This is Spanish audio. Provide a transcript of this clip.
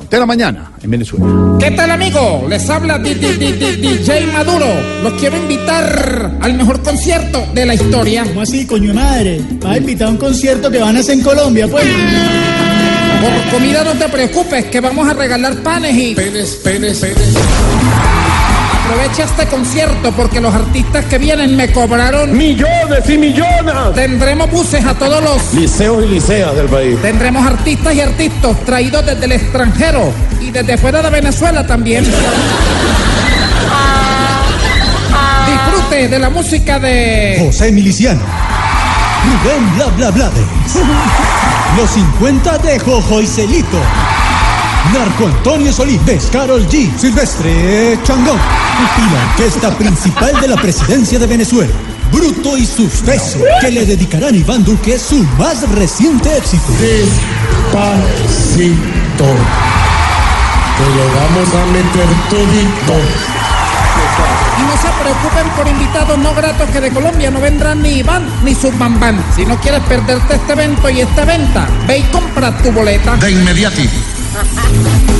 Frontera Mañana en Venezuela. ¿Qué tal amigo? Les habla DJ Maduro. Los quiero invitar al mejor concierto de la historia. ¿Cómo así, coño madre? Vas a invitar a un concierto que van a hacer en Colombia, pues. Por comida no te preocupes, que vamos a regalar panes y... Penes, penes, penes. Aprovecha este concierto porque los artistas que vienen me cobraron... Millones y millones. Tendremos buses a todos los... Liceos y liceas del país. Tendremos artistas y artistas traídos desde el extranjero y desde fuera de Venezuela también. Disfrute de la música de... José Miliciano. Rubén Bla Bla Blades. Los 50 de Jojo y Celito. Narco Antonio Solís. Descarol G. Silvestre Changón. Y la orquesta principal de la presidencia de Venezuela. Bruto y sus besos. Que le dedicarán Iván Duque su más reciente éxito. Despacito. Te lo vamos a meter todito. Y no se preocupen por invitados no gratos que de Colombia no vendrán ni Iván ni su bambán. Si no quieres perderte este evento y esta venta, ve y compra tu boleta. De inmediati. Ha, ha, ha, ha.